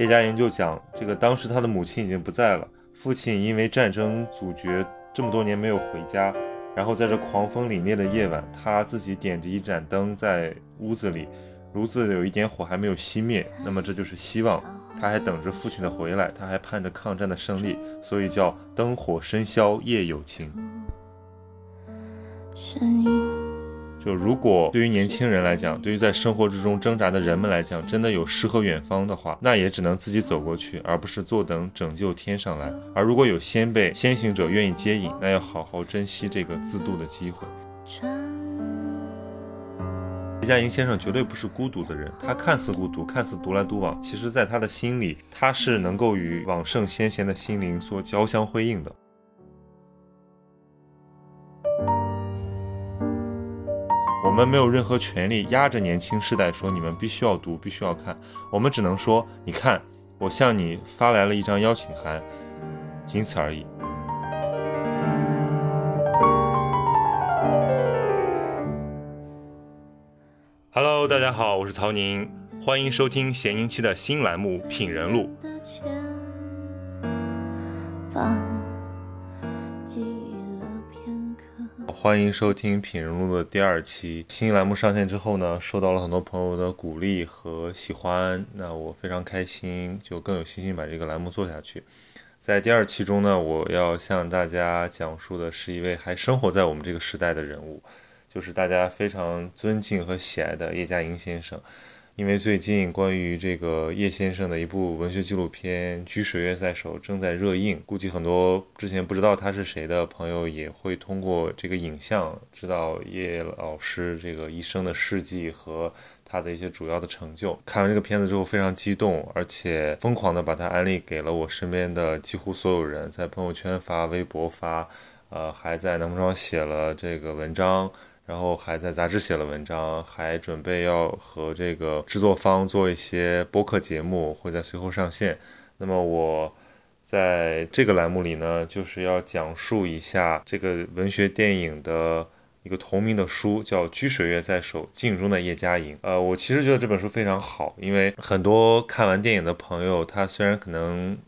叶嘉莹就讲，这个当时他的母亲已经不在了，父亲因为战争阻绝，这么多年没有回家。然后在这狂风凛冽的夜晚，他自己点着一盏灯在屋子里，炉子有一点火还没有熄灭。那么这就是希望，他还等着父亲的回来，他还盼着抗战的胜利，所以叫灯火深宵夜有情。就如果对于年轻人来讲，对于在生活之中挣扎的人们来讲，真的有诗和远方的话，那也只能自己走过去，而不是坐等拯救天上来。而如果有先辈、先行者愿意接引，那要好好珍惜这个自渡的机会。叶嘉莹先生绝对不是孤独的人，他看似孤独，看似独来独往，其实在他的心里，他是能够与往圣先贤的心灵所交相辉映的。我们没有任何权利压着年轻世代说你们必须要读，必须要看。我们只能说，你看，我向你发来了一张邀请函，仅此而已。Hello，大家好，我是曹宁，欢迎收听咸宁期的新栏目《品人录》。欢迎收听《品人录》的第二期。新栏目上线之后呢，受到了很多朋友的鼓励和喜欢，那我非常开心，就更有信心把这个栏目做下去。在第二期中呢，我要向大家讲述的是一位还生活在我们这个时代的人物，就是大家非常尊敬和喜爱的叶嘉莹先生。因为最近关于这个叶先生的一部文学纪录片《居水月在手》正在热映，估计很多之前不知道他是谁的朋友也会通过这个影像知道叶老师这个一生的事迹和他的一些主要的成就。看完这个片子之后非常激动，而且疯狂的把他安利给了我身边的几乎所有人，在朋友圈发、微博发，呃，还在南木庄写了这个文章。然后还在杂志写了文章，还准备要和这个制作方做一些播客节目，会在随后上线。那么我在这个栏目里呢，就是要讲述一下这个文学电影的一个同名的书，叫《居水月在手：镜中的叶嘉莹》。呃，我其实觉得这本书非常好，因为很多看完电影的朋友，他虽然可能。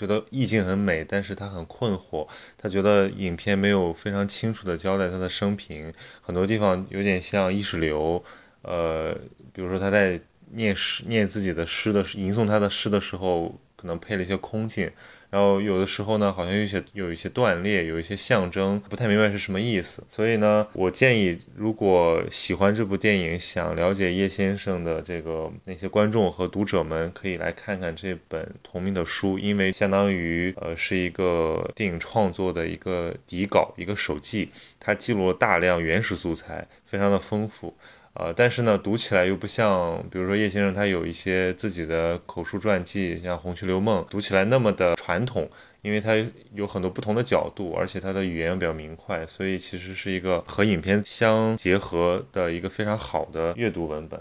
觉得意境很美，但是他很困惑。他觉得影片没有非常清楚的交代他的生平，很多地方有点像意识流。呃，比如说他在念诗、念自己的诗的吟诵他的诗的时候，可能配了一些空镜。然后有的时候呢，好像有些有一些断裂，有一些象征，不太明白是什么意思。所以呢，我建议如果喜欢这部电影，想了解叶先生的这个那些观众和读者们，可以来看看这本同名的书，因为相当于呃是一个电影创作的一个底稿，一个手记，它记录了大量原始素材，非常的丰富。呃，但是呢，读起来又不像，比如说叶先生他有一些自己的口述传记，像《红旗留梦》，读起来那么的传统，因为它有很多不同的角度，而且它的语言比较明快，所以其实是一个和影片相结合的一个非常好的阅读文本。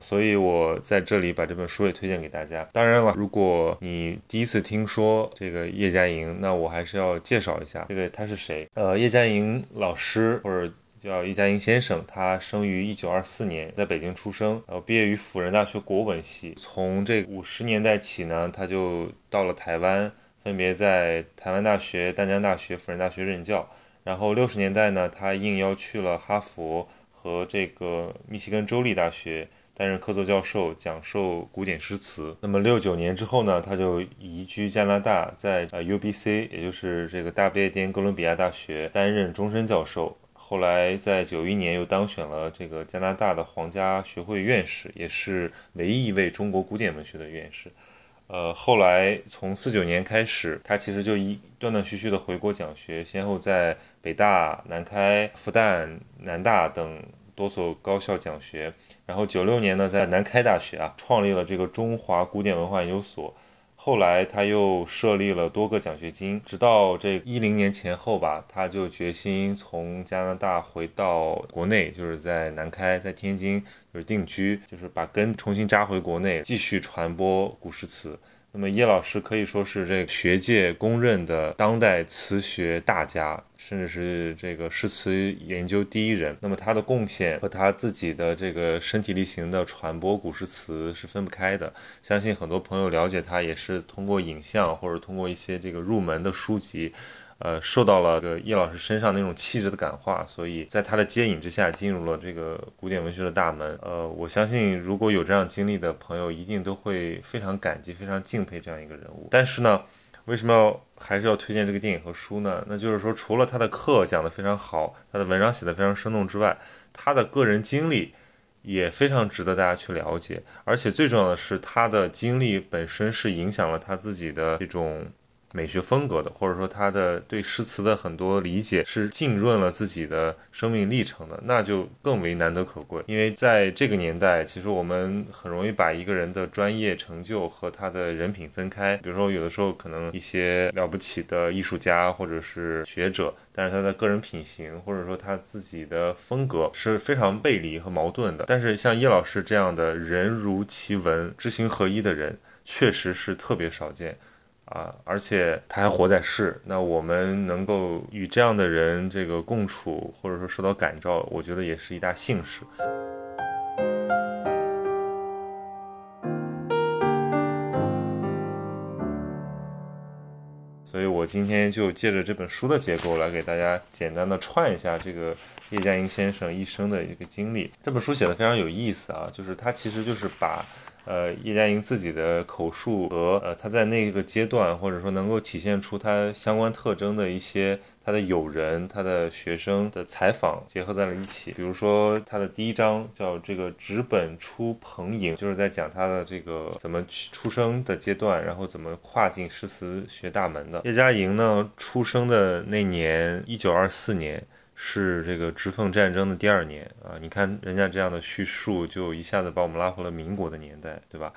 所以我在这里把这本书也推荐给大家。当然了，如果你第一次听说这个叶嘉莹，那我还是要介绍一下这个他是谁。呃，叶嘉莹老师或者。叫叶嘉莹先生，他生于一九二四年，在北京出生，然后毕业于辅仁大学国文系。从这五十年代起呢，他就到了台湾，分别在台湾大学、淡江大学、辅仁大学任教。然后六十年代呢，他应邀去了哈佛和这个密西根州立大学担任客座教授，讲授古典诗词。那么六九年之后呢，他就移居加拿大，在呃 UBC，也就是这个大不列颠哥伦比亚大学担任终身教授。后来在九一年又当选了这个加拿大的皇家学会院士，也是唯一一位中国古典文学的院士。呃，后来从四九年开始，他其实就一断断续续的回国讲学，先后在北大、南开、复旦、南大等多所高校讲学。然后九六年呢，在南开大学啊，创立了这个中华古典文化研究所。后来他又设立了多个奖学金，直到这一零年前后吧，他就决心从加拿大回到国内，就是在南开，在天津就是定居，就是把根重新扎回国内，继续传播古诗词。那么叶老师可以说是这个学界公认的当代词学大家，甚至是这个诗词研究第一人。那么他的贡献和他自己的这个身体力行的传播古诗词是分不开的。相信很多朋友了解他也是通过影像或者通过一些这个入门的书籍。呃，受到了这个叶老师身上那种气质的感化，所以在他的接引之下，进入了这个古典文学的大门。呃，我相信如果有这样经历的朋友，一定都会非常感激、非常敬佩这样一个人物。但是呢，为什么要还是要推荐这个电影和书呢？那就是说，除了他的课讲得非常好，他的文章写得非常生动之外，他的个人经历也非常值得大家去了解。而且最重要的是，他的经历本身是影响了他自己的这种。美学风格的，或者说他的对诗词的很多理解是浸润了自己的生命历程的，那就更为难得可贵。因为在这个年代，其实我们很容易把一个人的专业成就和他的人品分开。比如说，有的时候可能一些了不起的艺术家或者是学者，但是他的个人品行或者说他自己的风格是非常背离和矛盾的。但是像叶老师这样的人如其文、知行合一的人，确实是特别少见。啊，而且他还活在世，那我们能够与这样的人这个共处，或者说受到感召，我觉得也是一大幸事。所以我今天就借着这本书的结构来给大家简单的串一下这个叶嘉莹先生一生的一个经历。这本书写的非常有意思啊，就是他其实就是把。呃，叶嘉莹自己的口述和呃，他在那个阶段，或者说能够体现出他相关特征的一些他的友人、他的学生的采访结合在了一起。比如说，他的第一章叫这个“纸本出蓬瀛”，就是在讲他的这个怎么出生的阶段，然后怎么跨进诗词学大门的。叶嘉莹呢，出生的那年一九二四年。是这个直奉战争的第二年啊，你看人家这样的叙述，就一下子把我们拉回了民国的年代，对吧？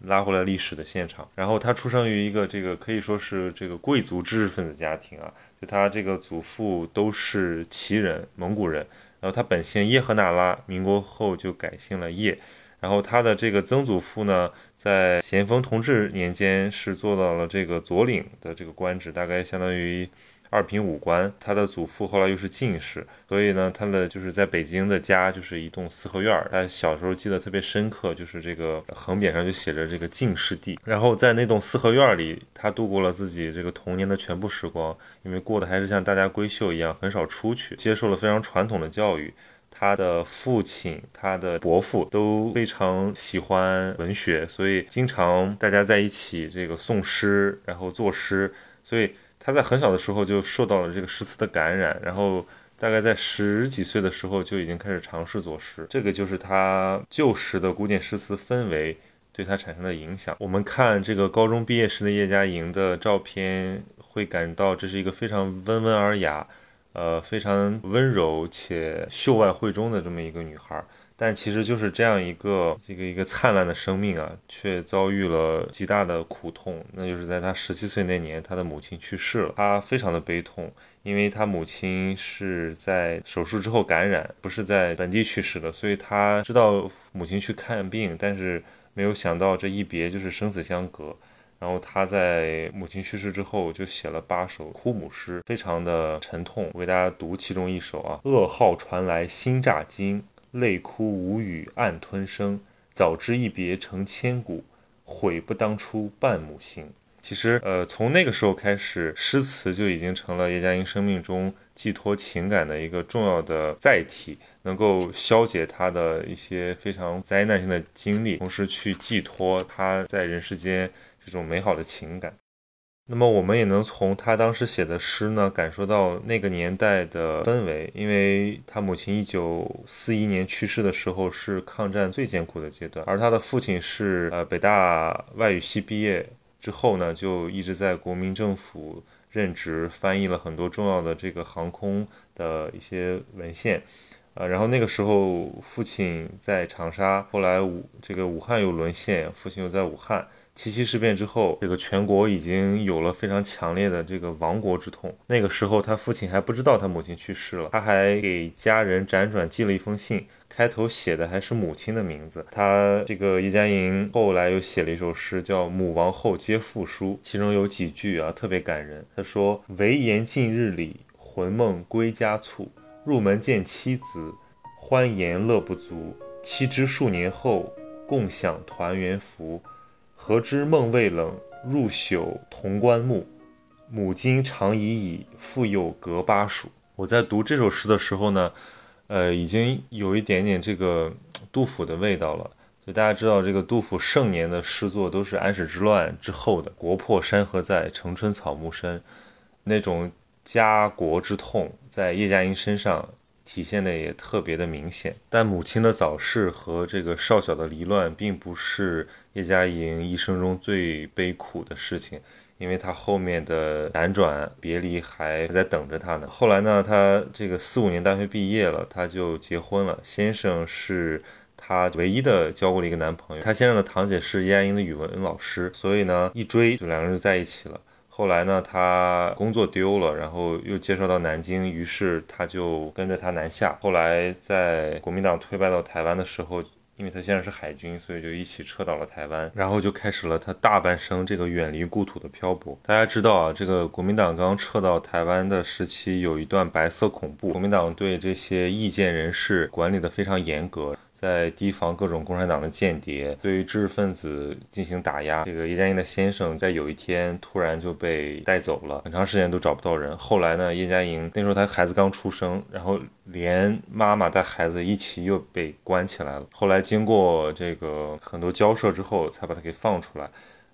拉回了历史的现场。然后他出生于一个这个可以说是这个贵族知识分子家庭啊，就他这个祖父都是旗人，蒙古人。然后他本姓叶赫那拉，民国后就改姓了叶。然后他的这个曾祖父呢，在咸丰同治年间是做到了这个左领的这个官职，大概相当于。二品武官，他的祖父后来又是进士，所以呢，他的就是在北京的家就是一栋四合院儿。他小时候记得特别深刻，就是这个横匾上就写着这个进士第。然后在那栋四合院里，他度过了自己这个童年的全部时光，因为过得还是像大家闺秀一样，很少出去，接受了非常传统的教育。他的父亲、他的伯父都非常喜欢文学，所以经常大家在一起这个诵诗，然后作诗，所以。他在很小的时候就受到了这个诗词的感染，然后大概在十几岁的时候就已经开始尝试作诗。这个就是他旧时的古典诗词氛围对他产生的影响。我们看这个高中毕业时的叶嘉莹的照片，会感到这是一个非常温文尔雅，呃，非常温柔且秀外慧中的这么一个女孩。但其实就是这样一个这个一个灿烂的生命啊，却遭遇了极大的苦痛。那就是在他十七岁那年，他的母亲去世了，他非常的悲痛，因为他母亲是在手术之后感染，不是在本地去世的，所以他知道母亲去看病，但是没有想到这一别就是生死相隔。然后他在母亲去世之后，就写了八首哭母诗，非常的沉痛。为大家读其中一首啊，噩耗传来心乍惊。泪哭无语暗吞声，早知一别成千古，悔不当初伴母行。其实，呃，从那个时候开始，诗词就已经成了叶嘉莹生命中寄托情感的一个重要的载体，能够消解她的一些非常灾难性的经历，同时去寄托她在人世间这种美好的情感。那么我们也能从他当时写的诗呢，感受到那个年代的氛围。因为他母亲一九四一年去世的时候是抗战最艰苦的阶段，而他的父亲是呃北大外语系毕业之后呢，就一直在国民政府任职，翻译了很多重要的这个航空的一些文献。呃，然后那个时候父亲在长沙，后来武这个武汉又沦陷，父亲又在武汉。七七事变之后，这个全国已经有了非常强烈的这个亡国之痛。那个时候，他父亲还不知道他母亲去世了，他还给家人辗转寄了一封信，开头写的还是母亲的名字。他这个叶嘉莹后来又写了一首诗，叫《母亡后皆复书》，其中有几句啊特别感人。他说：“唯言近日里，魂梦归家促。入门见妻子，欢颜乐不足。期知数年后，共享团圆福。何知梦未冷，入朽潼关木。母今长已矣，复又隔巴蜀。我在读这首诗的时候呢，呃，已经有一点点这个杜甫的味道了。就大家知道，这个杜甫盛年的诗作都是安史之乱之后的“国破山河在，城春草木深”那种。家国之痛在叶嘉莹身上体现的也特别的明显，但母亲的早逝和这个少小的离乱，并不是叶嘉莹一生中最悲苦的事情，因为她后面的辗转别离还在等着她呢。后来呢，她这个四五年大学毕业了，她就结婚了，先生是她唯一的交过的一个男朋友。她先生的堂姐是叶嘉莹的语文老师，所以呢，一追就两个人就在一起了。后来呢，他工作丢了，然后又介绍到南京，于是他就跟着他南下。后来在国民党推败到台湾的时候，因为他现在是海军，所以就一起撤到了台湾，然后就开始了他大半生这个远离故土的漂泊。大家知道啊，这个国民党刚撤到台湾的时期，有一段白色恐怖，国民党对这些意见人士管理的非常严格。在提防各种共产党的间谍，对于知识分子进行打压。这个叶嘉莹的先生在有一天突然就被带走了，很长时间都找不到人。后来呢，叶嘉莹那时候她孩子刚出生，然后连妈妈带孩子一起又被关起来了。后来经过这个很多交涉之后，才把她给放出来。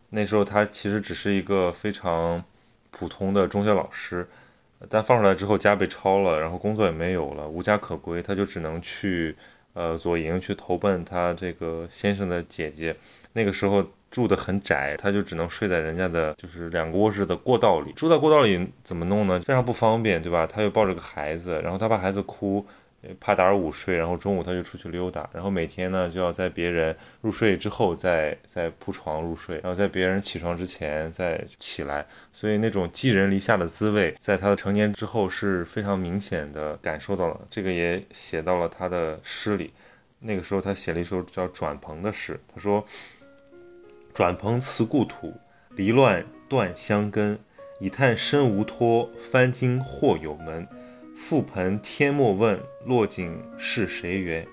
那时候她其实只是一个非常普通的中学老师，但放出来之后家被抄了，然后工作也没有了，无家可归，她就只能去。呃，左营去投奔他这个先生的姐姐，那个时候住的很窄，他就只能睡在人家的，就是两个卧室的过道里。住在过道里怎么弄呢？非常不方便，对吧？他又抱着个孩子，然后他怕孩子哭。怕打扰午睡，然后中午他就出去溜达，然后每天呢就要在别人入睡之后再再铺床入睡，然后在别人起床之前再起来，所以那种寄人篱下的滋味，在他的成年之后是非常明显的感受到了。这个也写到了他的诗里。那个时候他写了一首叫《转蓬》的诗，他说：“转蓬辞故土，离乱断香根，以叹身无托，翻经或有门。”覆盆天莫问，落井是谁缘？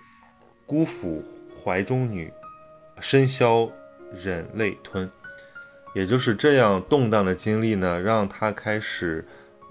孤抚怀中女，深宵忍泪吞。也就是这样动荡的经历呢，让他开始。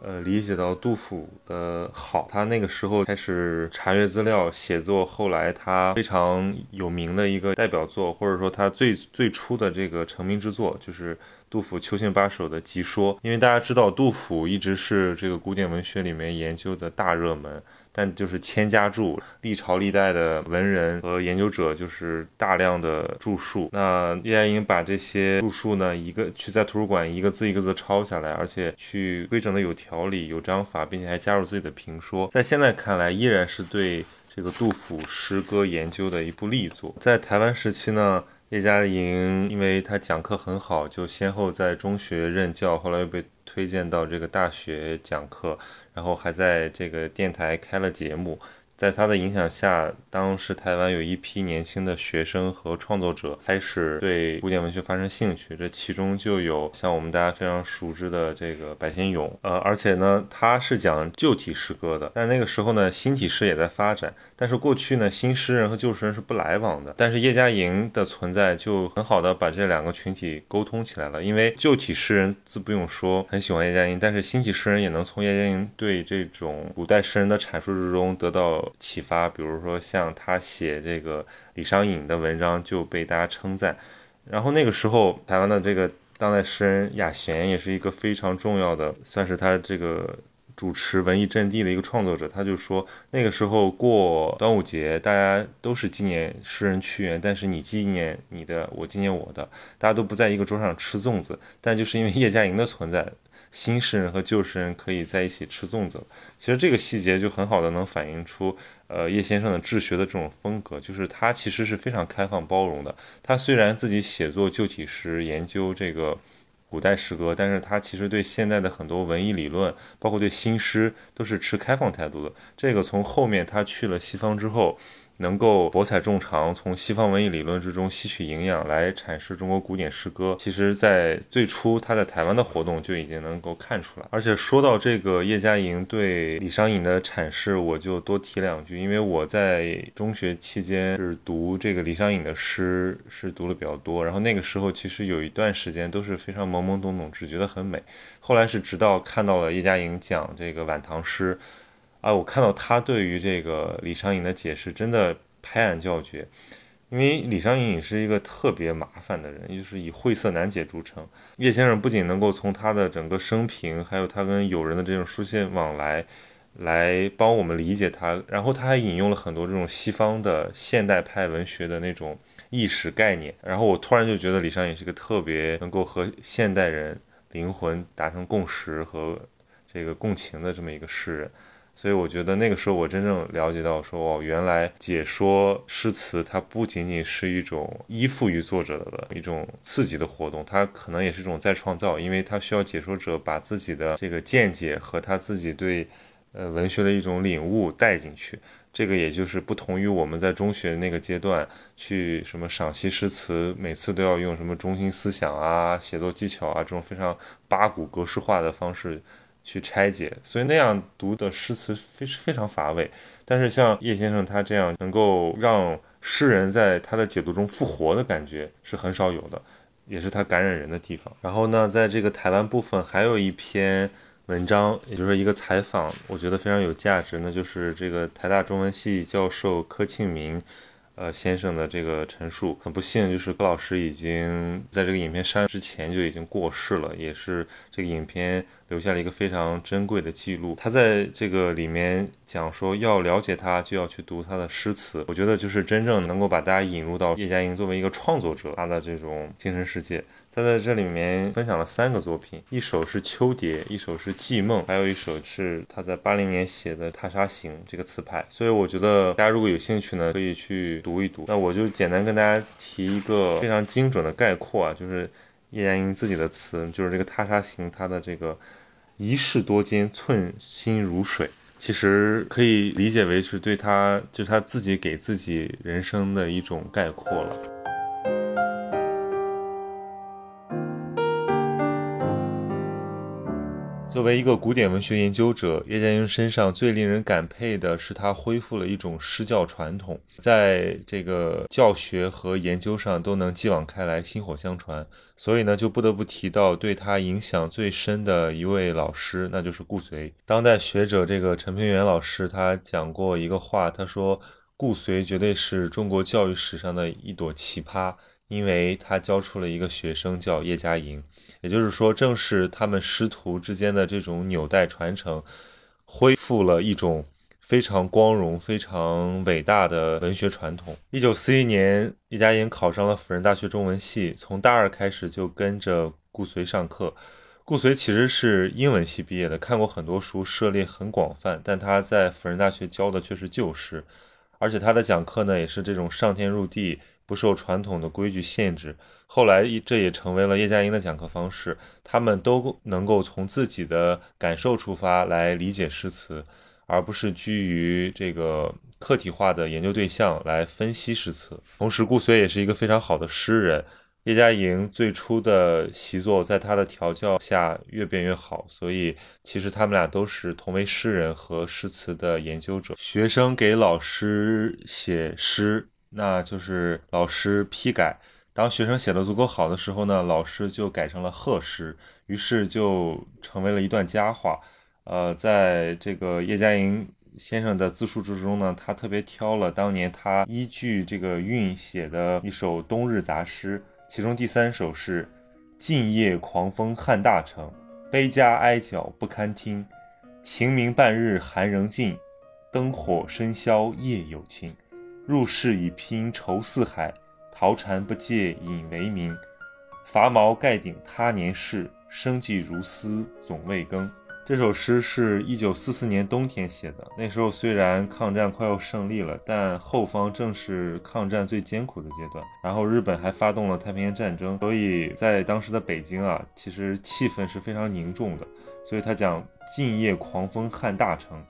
呃，理解到杜甫的好，他那个时候开始查阅资料，写作。后来他非常有名的一个代表作，或者说他最最初的这个成名之作，就是杜甫《秋兴八首》的集说。因为大家知道，杜甫一直是这个古典文学里面研究的大热门。但就是千家注，历朝历代的文人和研究者就是大量的著述。那叶嘉莹把这些著述呢，一个去在图书馆一个字一个字抄下来，而且去规整的有条理、有章法，并且还加入自己的评说，在现在看来依然是对这个杜甫诗歌研究的一部力作。在台湾时期呢。叶嘉莹，因为她讲课很好，就先后在中学任教，后来又被推荐到这个大学讲课，然后还在这个电台开了节目。在他的影响下，当时台湾有一批年轻的学生和创作者开始对古典文学发生兴趣，这其中就有像我们大家非常熟知的这个白先勇，呃，而且呢，他是讲旧体诗歌的，但是那个时候呢，新体诗也在发展，但是过去呢，新诗人和旧诗人是不来往的，但是叶嘉莹的存在就很好的把这两个群体沟通起来了，因为旧体诗人自不用说很喜欢叶嘉莹，但是新体诗人也能从叶嘉莹对这种古代诗人的阐述之中得到。启发，比如说像他写这个李商隐的文章就被大家称赞，然后那个时候台湾的这个当代诗人雅贤也是一个非常重要的，算是他这个主持文艺阵地的一个创作者。他就说那个时候过端午节，大家都是纪念诗人屈原，但是你纪念你的，我纪念我的，大家都不在一个桌上吃粽子，但就是因为叶嘉莹的存在。新诗人和旧诗人可以在一起吃粽子，其实这个细节就很好的能反映出，呃，叶先生的治学的这种风格，就是他其实是非常开放包容的。他虽然自己写作旧体诗，研究这个古代诗歌，但是他其实对现在的很多文艺理论，包括对新诗，都是持开放态度的。这个从后面他去了西方之后。能够博采众长，从西方文艺理论之中吸取营养来阐释中国古典诗歌，其实，在最初他在台湾的活动就已经能够看出来。而且说到这个叶嘉莹对李商隐的阐释，我就多提两句，因为我在中学期间是读这个李商隐的诗，是读的比较多。然后那个时候其实有一段时间都是非常懵懵懂懂，只觉得很美。后来是直到看到了叶嘉莹讲这个晚唐诗。啊，我看到他对于这个李商隐的解释真的拍案叫绝，因为李商隐是一个特别麻烦的人，就是以晦涩难解著称。叶先生不仅能够从他的整个生平，还有他跟友人的这种书信往来，来帮我们理解他，然后他还引用了很多这种西方的现代派文学的那种意识概念，然后我突然就觉得李商隐是个特别能够和现代人灵魂达成共识和这个共情的这么一个诗人。所以我觉得那个时候我真正了解到，说哦，原来解说诗词它不仅仅是一种依附于作者的一种刺激的活动，它可能也是一种再创造，因为它需要解说者把自己的这个见解和他自己对呃文学的一种领悟带进去。这个也就是不同于我们在中学那个阶段去什么赏析诗词，每次都要用什么中心思想啊、写作技巧啊这种非常八股格式化的方式。去拆解，所以那样读的诗词非非常乏味。但是像叶先生他这样能够让诗人在他的解读中复活的感觉是很少有的，也是他感染人的地方。然后呢，在这个台湾部分还有一篇文章，也就是一个采访，我觉得非常有价值，那就是这个台大中文系教授柯庆明。呃，先生的这个陈述，很不幸，就是高老师已经在这个影片删之前就已经过世了，也是这个影片留下了一个非常珍贵的记录。他在这个里面讲说，要了解他，就要去读他的诗词。我觉得就是真正能够把大家引入到叶嘉莹作为一个创作者他的这种精神世界。他在这里面分享了三个作品，一首是《秋蝶》，一首是《寄梦》，还有一首是他在八零年写的《踏沙行》这个词牌。所以我觉得大家如果有兴趣呢，可以去读一读。那我就简单跟大家提一个非常精准的概括啊，就是叶嘉莹自己的词，就是这个《踏沙行》，它的这个一事多艰，寸心如水，其实可以理解为是对他，就是他自己给自己人生的一种概括了。作为一个古典文学研究者，叶嘉莹身上最令人感佩的是，他恢复了一种诗教传统，在这个教学和研究上都能继往开来，薪火相传。所以呢，就不得不提到对他影响最深的一位老师，那就是顾随。当代学者这个陈平原老师，他讲过一个话，他说顾随绝对是中国教育史上的一朵奇葩，因为他教出了一个学生叫叶嘉莹。也就是说，正是他们师徒之间的这种纽带传承，恢复了一种非常光荣、非常伟大的文学传统。一九四一年，叶嘉莹考上了辅仁大学中文系，从大二开始就跟着顾随上课。顾随其实是英文系毕业的，看过很多书，涉猎很广泛，但他在辅仁大学教的却是旧诗，而且他的讲课呢，也是这种上天入地。不受传统的规矩限制，后来这也成为了叶嘉莹的讲课方式。他们都能够从自己的感受出发来理解诗词，而不是基于这个客体化的研究对象来分析诗词。同时，顾随也是一个非常好的诗人。叶嘉莹最初的习作在他的调教下越变越好，所以其实他们俩都是同为诗人和诗词的研究者。学生给老师写诗。那就是老师批改，当学生写的足够好的时候呢，老师就改成了贺诗，于是就成为了一段佳话。呃，在这个叶嘉莹先生的自述之中呢，他特别挑了当年他依据这个韵写的一首冬日杂诗，其中第三首是“静夜狂风撼大城，悲家哀角不堪听。晴明半日寒仍尽，灯火深宵夜有情。”入世已拼愁似海，桃禅不借饮为名。伐毛盖顶他年事，生计如斯总未更。这首诗是一九四四年冬天写的。那时候虽然抗战快要胜利了，但后方正是抗战最艰苦的阶段。然后日本还发动了太平洋战争，所以在当时的北京啊，其实气氛是非常凝重的。所以他讲“静夜狂风撼大城”。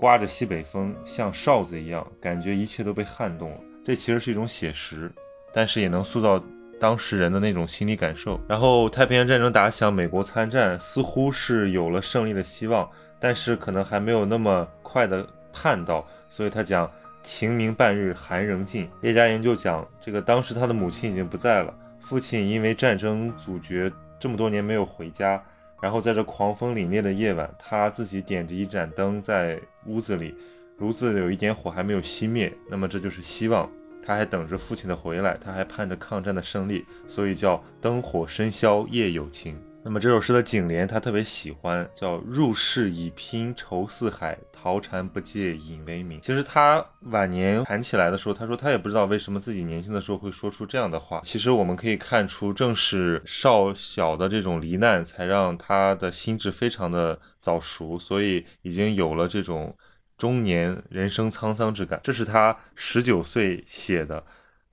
刮着西北风，像哨子一样，感觉一切都被撼动了。这其实是一种写实，但是也能塑造当事人的那种心理感受。然后太平洋战争打响，美国参战似乎是有了胜利的希望，但是可能还没有那么快的盼到。所以他讲晴明半日寒仍尽。叶嘉莹就讲这个当时他的母亲已经不在了，父亲因为战争阻绝这么多年没有回家。然后在这狂风凛冽的夜晚，他自己点着一盏灯在屋子里，炉子有一点火还没有熄灭。那么这就是希望，他还等着父亲的回来，他还盼着抗战的胜利，所以叫灯火深宵夜有情。那么这首诗的颈联他特别喜欢，叫“入世已拼愁似海，陶禅不借引为名”。其实他晚年谈起来的时候，他说他也不知道为什么自己年轻的时候会说出这样的话。其实我们可以看出，正是少小的这种罹难，才让他的心智非常的早熟，所以已经有了这种中年人生沧桑之感。这是他十九岁写的，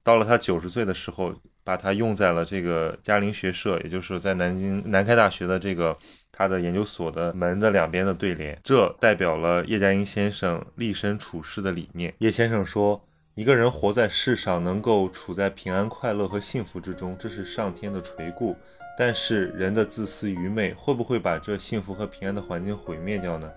到了他九十岁的时候。把它用在了这个嘉陵学社，也就是在南京南开大学的这个他的研究所的门的两边的对联，这代表了叶嘉莹先生立身处世的理念。叶先生说，一个人活在世上，能够处在平安、快乐和幸福之中，这是上天的垂顾。但是人的自私愚昧，会不会把这幸福和平安的环境毁灭掉呢？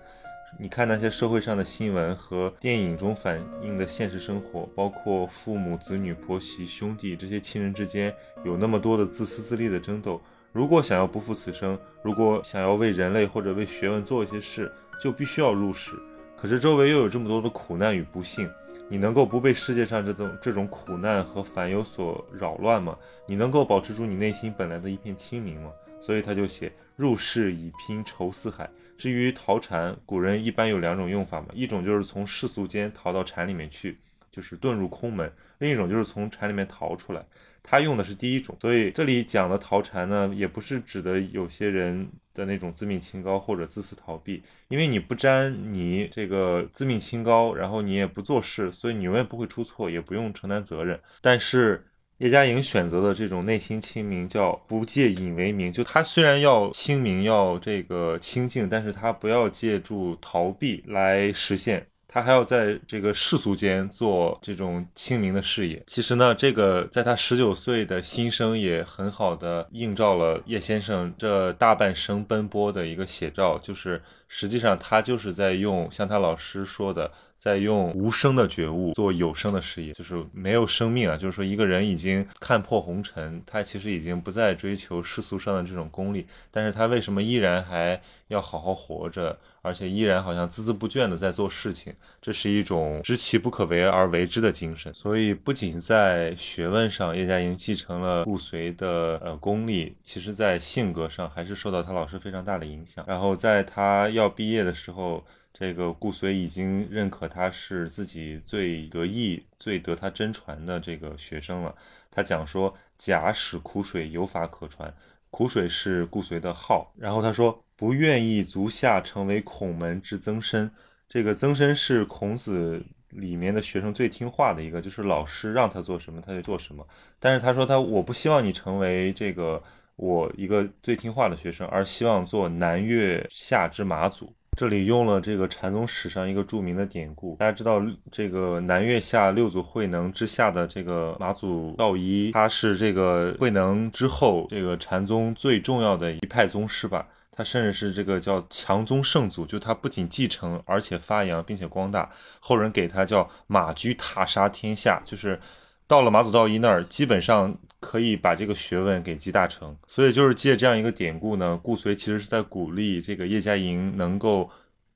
你看那些社会上的新闻和电影中反映的现实生活，包括父母、子女、婆媳、兄弟这些亲人之间有那么多的自私自利的争斗。如果想要不负此生，如果想要为人类或者为学问做一些事，就必须要入世。可是周围又有这么多的苦难与不幸，你能够不被世界上这种这种苦难和烦忧所扰乱吗？你能够保持住你内心本来的一片清明吗？所以他就写：入世已拼愁似海。至于逃禅，古人一般有两种用法嘛，一种就是从世俗间逃到禅里面去，就是遁入空门；另一种就是从禅里面逃出来。他用的是第一种，所以这里讲的逃禅呢，也不是指的有些人的那种自命清高或者自私逃避，因为你不沾泥这个自命清高，然后你也不做事，所以你永远不会出错，也不用承担责任。但是。叶嘉莹选择的这种内心清明，叫不借隐为名。就他虽然要清明，要这个清净，但是他不要借助逃避来实现。他还要在这个世俗间做这种清明的事业。其实呢，这个在他十九岁的心声也很好的映照了叶先生这大半生奔波的一个写照。就是实际上他就是在用像他老师说的，在用无声的觉悟做有声的事业，就是没有生命啊。就是说一个人已经看破红尘，他其实已经不再追求世俗上的这种功利，但是他为什么依然还要好好活着？而且依然好像孜孜不倦地在做事情，这是一种知其不可为而为之的精神。所以不仅在学问上，叶嘉莹继承了顾随的呃功力，其实在性格上还是受到他老师非常大的影响。然后在他要毕业的时候，这个顾随已经认可他是自己最得意、最得他真传的这个学生了。他讲说：“假使苦水有法可传。”苦水是顾随的号。然后他说。不愿意足下成为孔门之曾参，这个曾参是孔子里面的学生最听话的一个，就是老师让他做什么他就做什么。但是他说他我不希望你成为这个我一个最听话的学生，而希望做南岳下之马祖。这里用了这个禅宗史上一个著名的典故，大家知道这个南岳下六祖慧能之下的这个马祖道一，他是这个慧能之后这个禅宗最重要的一派宗师吧。他甚至是这个叫强宗圣祖，就他不仅继承，而且发扬，并且光大。后人给他叫马驹踏杀天下，就是到了马祖道一那儿，基本上可以把这个学问给集大成。所以就是借这样一个典故呢，顾随其实是在鼓励这个叶嘉莹能够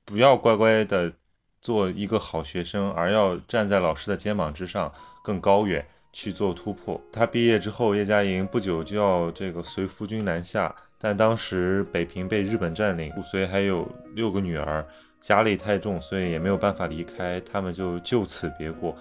不要乖乖的做一个好学生，而要站在老师的肩膀之上，更高远去做突破。他毕业之后，叶嘉莹不久就要这个随夫君南下。但当时北平被日本占领，顾随还有六个女儿，家里太重，所以也没有办法离开，他们就就此别过。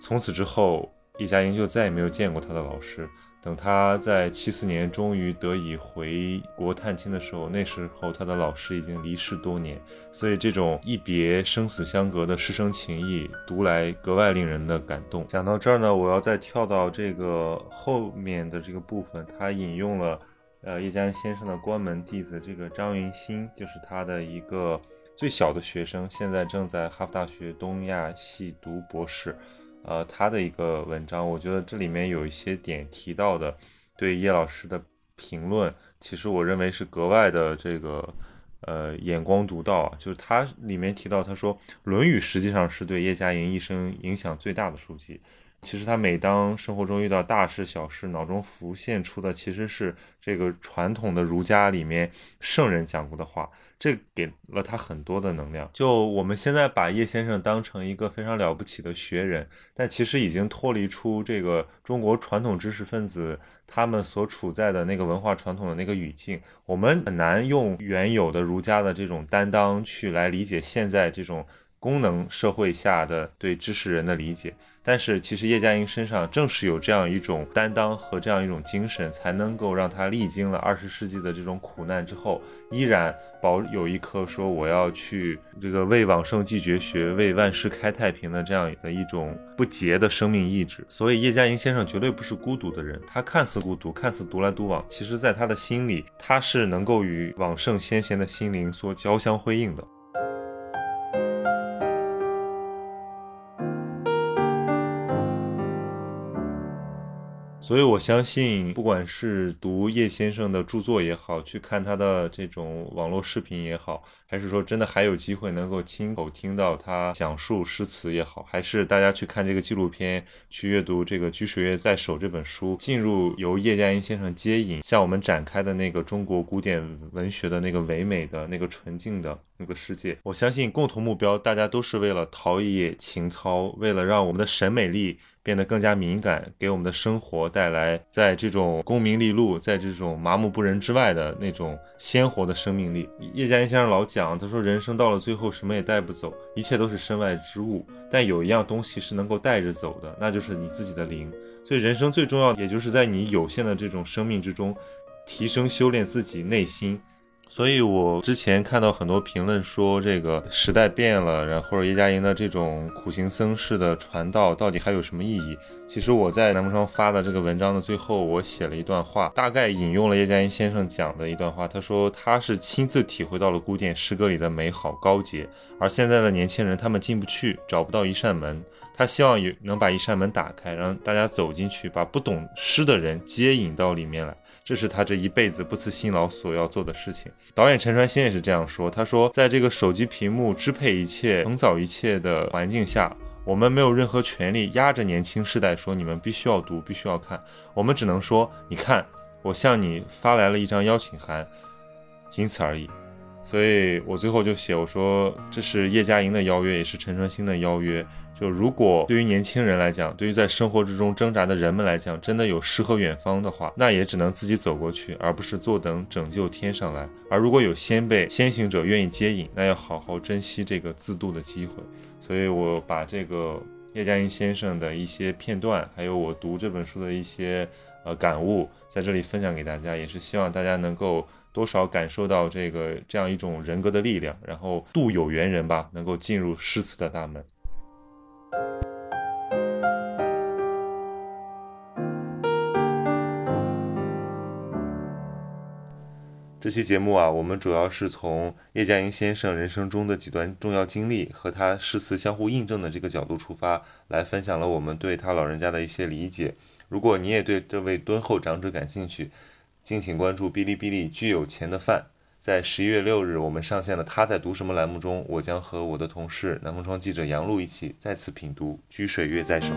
从此之后，叶嘉莹就再也没有见过他的老师。等他在七四年终于得以回国探亲的时候，那时候他的老师已经离世多年，所以这种一别生死相隔的师生情谊，读来格外令人的感动。讲到这儿呢，我要再跳到这个后面的这个部分，他引用了。呃，叶嘉莹先生的关门弟子，这个张云新就是他的一个最小的学生，现在正在哈佛大学东亚系读博士。呃，他的一个文章，我觉得这里面有一些点提到的，对叶老师的评论，其实我认为是格外的这个。呃，眼光独到啊，就是他里面提到，他说《论语》实际上是对叶嘉莹一生影响最大的书籍。其实他每当生活中遇到大事小事，脑中浮现出的其实是这个传统的儒家里面圣人讲过的话。这给了他很多的能量。就我们现在把叶先生当成一个非常了不起的学人，但其实已经脱离出这个中国传统知识分子他们所处在的那个文化传统的那个语境。我们很难用原有的儒家的这种担当去来理解现在这种功能社会下的对知识人的理解。但是其实叶嘉莹身上正是有这样一种担当和这样一种精神，才能够让他历经了二十世纪的这种苦难之后，依然保有一颗说我要去这个为往圣继绝学、为万世开太平的这样的一种不竭的生命意志。所以叶嘉莹先生绝对不是孤独的人，他看似孤独，看似独来独往，其实在他的心里，他是能够与往圣先贤的心灵所交相辉映的。所以，我相信，不管是读叶先生的著作也好，去看他的这种网络视频也好，还是说真的还有机会能够亲口听到他讲述诗词也好，还是大家去看这个纪录片，去阅读这个《居水月在手》这本书，进入由叶嘉莹先生接引向我们展开的那个中国古典文学的那个唯美的那个纯净的那个世界。我相信，共同目标，大家都是为了陶冶情操，为了让我们的审美力。变得更加敏感，给我们的生活带来在这种功名利禄，在这种麻木不仁之外的那种鲜活的生命力。叶嘉莹先生老讲，他说人生到了最后什么也带不走，一切都是身外之物，但有一样东西是能够带着走的，那就是你自己的灵。所以人生最重要的，也就是在你有限的这种生命之中，提升修炼自己内心。所以，我之前看到很多评论说，这个时代变了，然后叶嘉莹的这种苦行僧式的传道到底还有什么意义？其实我在南木窗发的这个文章的最后，我写了一段话，大概引用了叶嘉莹先生讲的一段话。他说他是亲自体会到了古典诗歌里的美好高洁，而现在的年轻人他们进不去，找不到一扇门。他希望有能把一扇门打开，让大家走进去，把不懂诗的人接引到里面来。这是他这一辈子不辞辛劳所要做的事情。导演陈传新也是这样说。他说，在这个手机屏幕支配一切、横扫一切的环境下，我们没有任何权利压着年轻世代说你们必须要读、必须要看。我们只能说，你看，我向你发来了一张邀请函，仅此而已。所以我最后就写，我说这是叶嘉莹的邀约，也是陈传新的邀约。就如果对于年轻人来讲，对于在生活之中挣扎的人们来讲，真的有诗和远方的话，那也只能自己走过去，而不是坐等拯救天上来。而如果有先辈先行者愿意接引，那要好好珍惜这个自渡的机会。所以我把这个叶嘉莹先生的一些片段，还有我读这本书的一些呃感悟，在这里分享给大家，也是希望大家能够多少感受到这个这样一种人格的力量，然后渡有缘人吧，能够进入诗词的大门。这期节目啊，我们主要是从叶嘉莹先生人生中的几段重要经历和他诗词相互印证的这个角度出发，来分享了我们对他老人家的一些理解。如果你也对这位敦厚长者感兴趣，敬请关注哔哩哔哩“巨有钱的饭”。在十一月六日，我们上线了《他在读什么》栏目中，我将和我的同事南风窗记者杨璐一起再次品读《居水月在手》。